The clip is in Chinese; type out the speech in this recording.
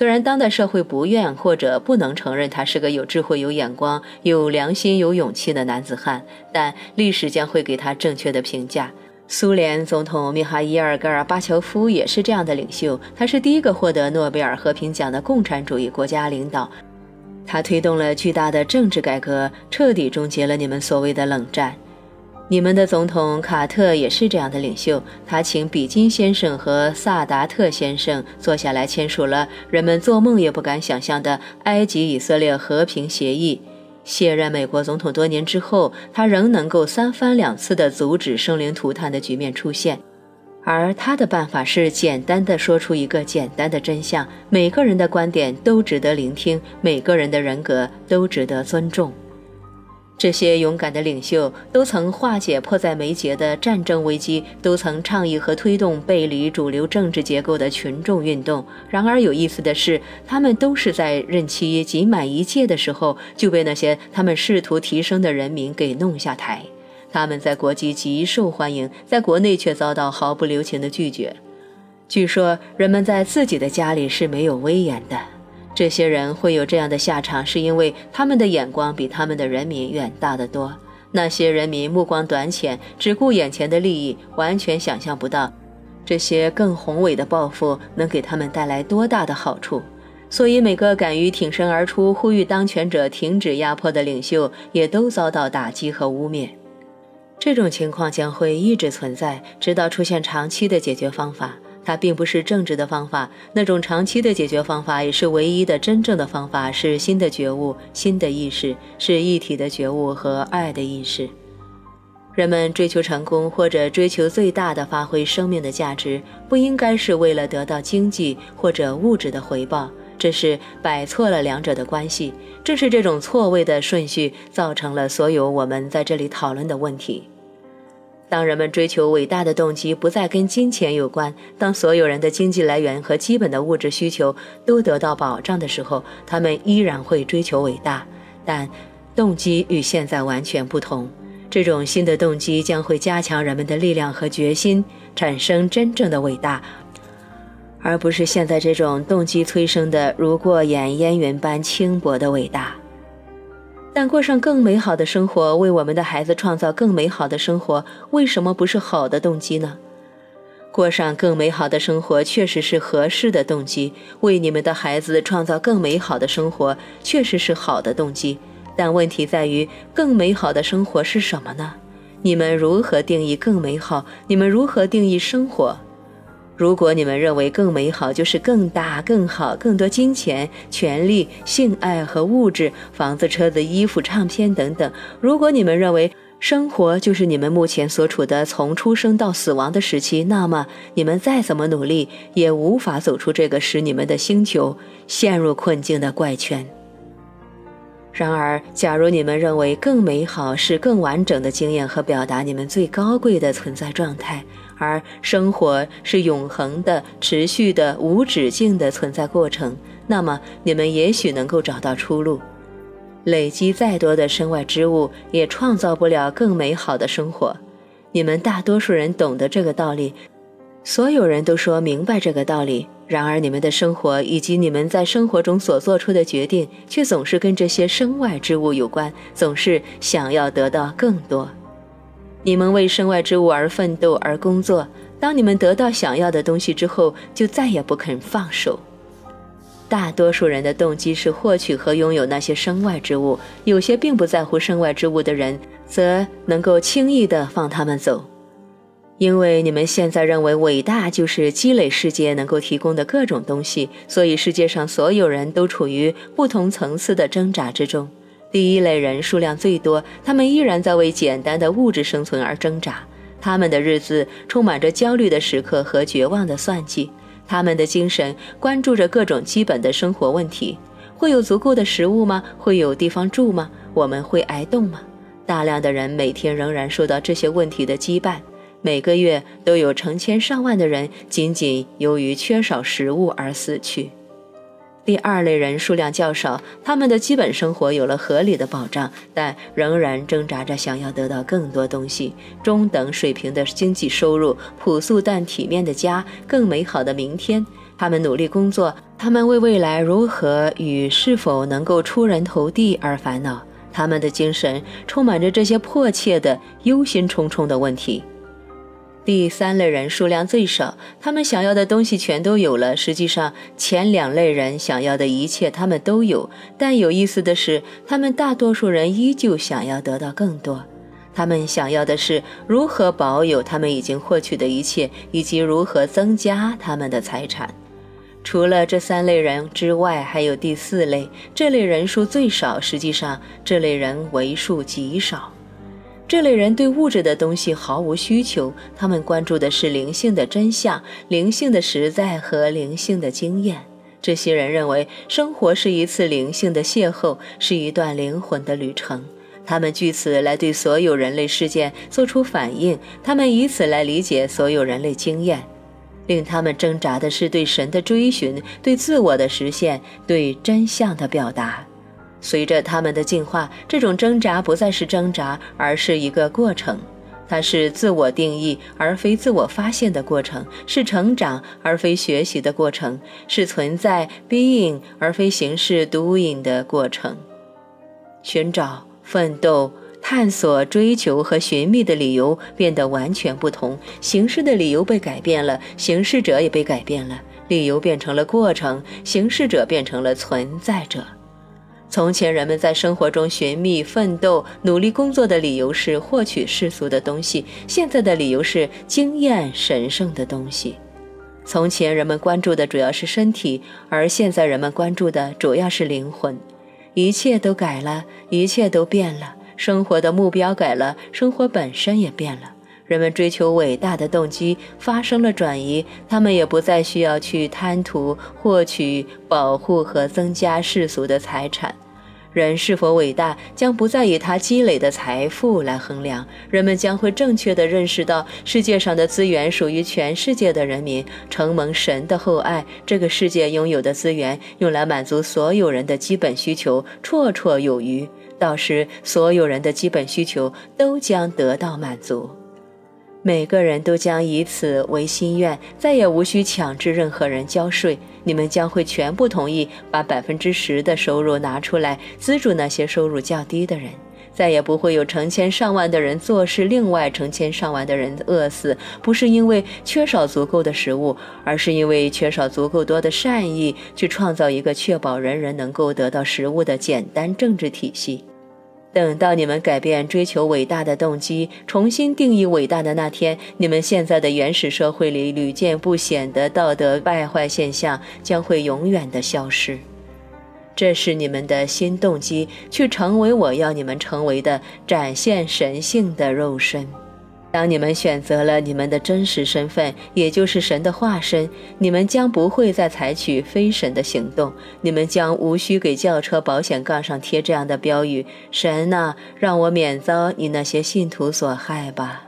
虽然当代社会不愿或者不能承认他是个有智慧、有眼光、有良心、有勇气的男子汉，但历史将会给他正确的评价。苏联总统米哈伊尔·戈尔巴乔夫也是这样的领袖，他是第一个获得诺贝尔和平奖的共产主义国家领导。他推动了巨大的政治改革，彻底终结了你们所谓的冷战。你们的总统卡特也是这样的领袖，他请比金先生和萨达特先生坐下来签署了人们做梦也不敢想象的埃及以色列和平协议。卸任美国总统多年之后，他仍能够三番两次地阻止生灵涂炭的局面出现。而他的办法是简单的说出一个简单的真相：每个人的观点都值得聆听，每个人的人格都值得尊重。这些勇敢的领袖都曾化解迫在眉睫的战争危机，都曾倡议和推动背离主流政治结构的群众运动。然而有意思的是，他们都是在任期仅满一届的时候就被那些他们试图提升的人民给弄下台。他们在国际极受欢迎，在国内却遭到毫不留情的拒绝。据说人们在自己的家里是没有威严的。这些人会有这样的下场，是因为他们的眼光比他们的人民远大得多。那些人民目光短浅，只顾眼前的利益，完全想象不到这些更宏伟的抱负能给他们带来多大的好处。所以，每个敢于挺身而出、呼吁当权者停止压迫的领袖，也都遭到打击和污蔑。这种情况将会一直存在，直到出现长期的解决方法。它并不是政治的方法，那种长期的解决方法也是唯一的真正的方法，是新的觉悟、新的意识，是一体的觉悟和爱的意识。人们追求成功或者追求最大的发挥生命的价值，不应该是为了得到经济或者物质的回报，这是摆错了两者的关系。正是这种错位的顺序，造成了所有我们在这里讨论的问题。当人们追求伟大的动机不再跟金钱有关，当所有人的经济来源和基本的物质需求都得到保障的时候，他们依然会追求伟大，但动机与现在完全不同。这种新的动机将会加强人们的力量和决心，产生真正的伟大，而不是现在这种动机催生的如过眼烟云般轻薄的伟大。但过上更美好的生活，为我们的孩子创造更美好的生活，为什么不是好的动机呢？过上更美好的生活确实是合适的动机，为你们的孩子创造更美好的生活确实是好的动机。但问题在于，更美好的生活是什么呢？你们如何定义更美好？你们如何定义生活？如果你们认为更美好就是更大、更好、更多金钱、权利、性爱和物质、房子、车子、衣服、唱片等等；如果你们认为生活就是你们目前所处的从出生到死亡的时期，那么你们再怎么努力也无法走出这个使你们的星球陷入困境的怪圈。然而，假如你们认为更美好是更完整的经验和表达你们最高贵的存在状态。而生活是永恒的、持续的、无止境的存在过程。那么，你们也许能够找到出路。累积再多的身外之物，也创造不了更美好的生活。你们大多数人懂得这个道理，所有人都说明白这个道理。然而，你们的生活以及你们在生活中所做出的决定，却总是跟这些身外之物有关，总是想要得到更多。你们为身外之物而奋斗而工作，当你们得到想要的东西之后，就再也不肯放手。大多数人的动机是获取和拥有那些身外之物，有些并不在乎身外之物的人，则能够轻易地放他们走，因为你们现在认为伟大就是积累世界能够提供的各种东西，所以世界上所有人都处于不同层次的挣扎之中。第一类人数量最多，他们依然在为简单的物质生存而挣扎。他们的日子充满着焦虑的时刻和绝望的算计。他们的精神关注着各种基本的生活问题：会有足够的食物吗？会有地方住吗？我们会挨冻吗？大量的人每天仍然受到这些问题的羁绊。每个月都有成千上万的人仅仅由于缺少食物而死去。第二类人数量较少，他们的基本生活有了合理的保障，但仍然挣扎着想要得到更多东西：中等水平的经济收入、朴素但体面的家、更美好的明天。他们努力工作，他们为未来如何与是否能够出人头地而烦恼。他们的精神充满着这些迫切的、忧心忡忡的问题。第三类人数量最少，他们想要的东西全都有了。实际上，前两类人想要的一切他们都有，但有意思的是，他们大多数人依旧想要得到更多。他们想要的是如何保有他们已经获取的一切，以及如何增加他们的财产。除了这三类人之外，还有第四类，这类人数最少。实际上，这类人为数极少。这类人对物质的东西毫无需求，他们关注的是灵性的真相、灵性的实在和灵性的经验。这些人认为，生活是一次灵性的邂逅，是一段灵魂的旅程。他们据此来对所有人类事件做出反应，他们以此来理解所有人类经验。令他们挣扎的是对神的追寻，对自我的实现，对真相的表达。随着他们的进化，这种挣扎不再是挣扎，而是一个过程。它是自我定义而非自我发现的过程，是成长而非学习的过程，是存在 being 而非形式 doing 的过程。寻找、奋斗。探索、追求和寻觅的理由变得完全不同，形式的理由被改变了，形式者也被改变了。理由变成了过程，形式者变成了存在者。从前，人们在生活中寻觅、奋斗、努力工作的理由是获取世俗的东西；现在的理由是经验神圣的东西。从前，人们关注的主要是身体，而现在，人们关注的主要是灵魂。一切都改了，一切都变了。生活的目标改了，生活本身也变了。人们追求伟大的动机发生了转移，他们也不再需要去贪图、获取、保护和增加世俗的财产。人是否伟大，将不再以他积累的财富来衡量。人们将会正确地认识到，世界上的资源属于全世界的人民，承蒙神的厚爱，这个世界拥有的资源用来满足所有人的基本需求，绰绰有余。到时，所有人的基本需求都将得到满足，每个人都将以此为心愿，再也无需强制任何人交税。你们将会全部同意把百分之十的收入拿出来资助那些收入较低的人，再也不会有成千上万的人做事，另外成千上万的人饿死，不是因为缺少足够的食物，而是因为缺少足够多的善意去创造一个确保人人能够得到食物的简单政治体系。等到你们改变追求伟大的动机，重新定义伟大的那天，你们现在的原始社会里屡见不鲜的道德败坏现象将会永远的消失。这是你们的新动机，去成为我要你们成为的，展现神性的肉身。当你们选择了你们的真实身份，也就是神的化身，你们将不会再采取非神的行动。你们将无需给轿车保险杠上贴这样的标语：“神呐，让我免遭你那些信徒所害吧。”